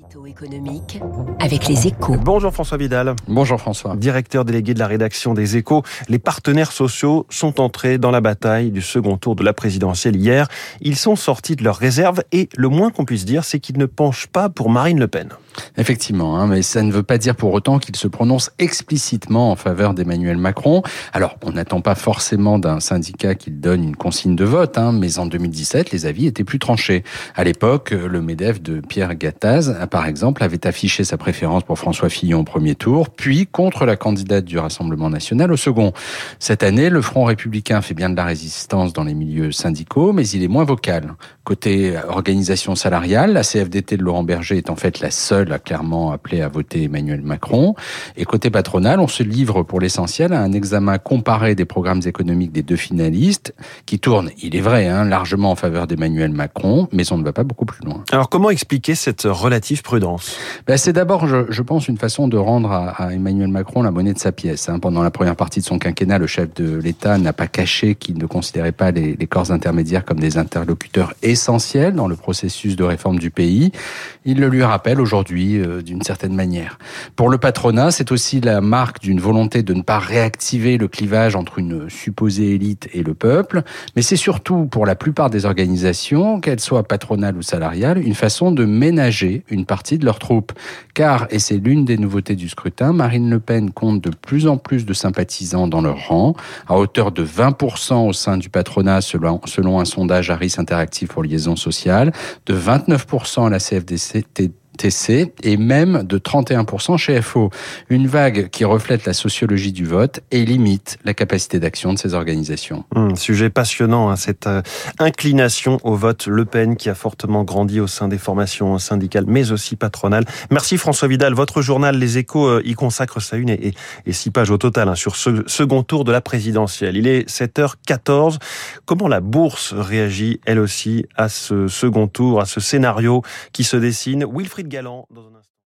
Édito économique avec les échos. Bonjour François Vidal. Bonjour François. Directeur délégué de la rédaction des échos. Les partenaires sociaux sont entrés dans la bataille du second tour de la présidentielle hier. Ils sont sortis de leurs réserves et le moins qu'on puisse dire, c'est qu'ils ne penchent pas pour Marine Le Pen. Effectivement, hein, mais ça ne veut pas dire pour autant qu'ils se prononcent explicitement en faveur d'Emmanuel Macron. Alors, on n'attend pas forcément d'un syndicat qu'il donne une consigne de vote, hein, mais en 2017, les avis étaient plus tranchés. À l'époque, le MEDEF de Pierre Gattaz, par exemple, avait affiché sa préférence pour François Fillon au premier tour, puis contre la candidate du Rassemblement national au second. Cette année, le Front républicain fait bien de la résistance dans les milieux syndicaux, mais il est moins vocal. Côté organisation salariale, la CFDT de Laurent Berger est en fait la seule a clairement appelé à voter Emmanuel Macron. Et côté patronal, on se livre pour l'essentiel à un examen comparé des programmes économiques des deux finalistes, qui tournent, il est vrai, hein, largement en faveur d'Emmanuel Macron, mais on ne va pas beaucoup plus loin. Alors comment expliquer cette relative prudence ben, C'est d'abord, je, je, pense, une façon de rendre à, à, Emmanuel Macron la monnaie de sa pièce. Hein. Pendant la première partie de son quinquennat, le chef de l'État n'a pas caché qu'il ne considérait pas les, les corps intermédiaires comme des interlocuteurs essentiels dans le processus de réforme du pays. Il le lui rappelle aujourd'hui euh, d'une certaine manière. Pour le patronat, c'est aussi la marque d'une volonté de ne pas réactiver le clivage entre une supposée élite et le peuple, mais c'est surtout pour la plupart des organisations, qu'elles soient patronales ou salariales, une façon de ménager une partie de leurs troupes. Car, et c'est l'une des nouveautés du scrutin, Marine Le Pen compte de plus en plus de sympathisants dans leur rang, à hauteur de 20% au sein du patronat selon, un sondage Harris Interactive pour Liaison Sociale, de 29% à la CFDC TC et même de 31% chez FO. Une vague qui reflète la sociologie du vote et limite la capacité d'action de ces organisations. Hum, sujet passionnant, hein, cette euh, inclination au vote Le Pen qui a fortement grandi au sein des formations syndicales mais aussi patronales. Merci François Vidal. Votre journal Les Échos euh, y consacre sa une et, six pages au total hein, sur ce second tour de la présidentielle. Il est 7h14. Comment la bourse réagit elle aussi à ce second tour, à ce scénario qui se dessine? Wilfried Galland dans un instant.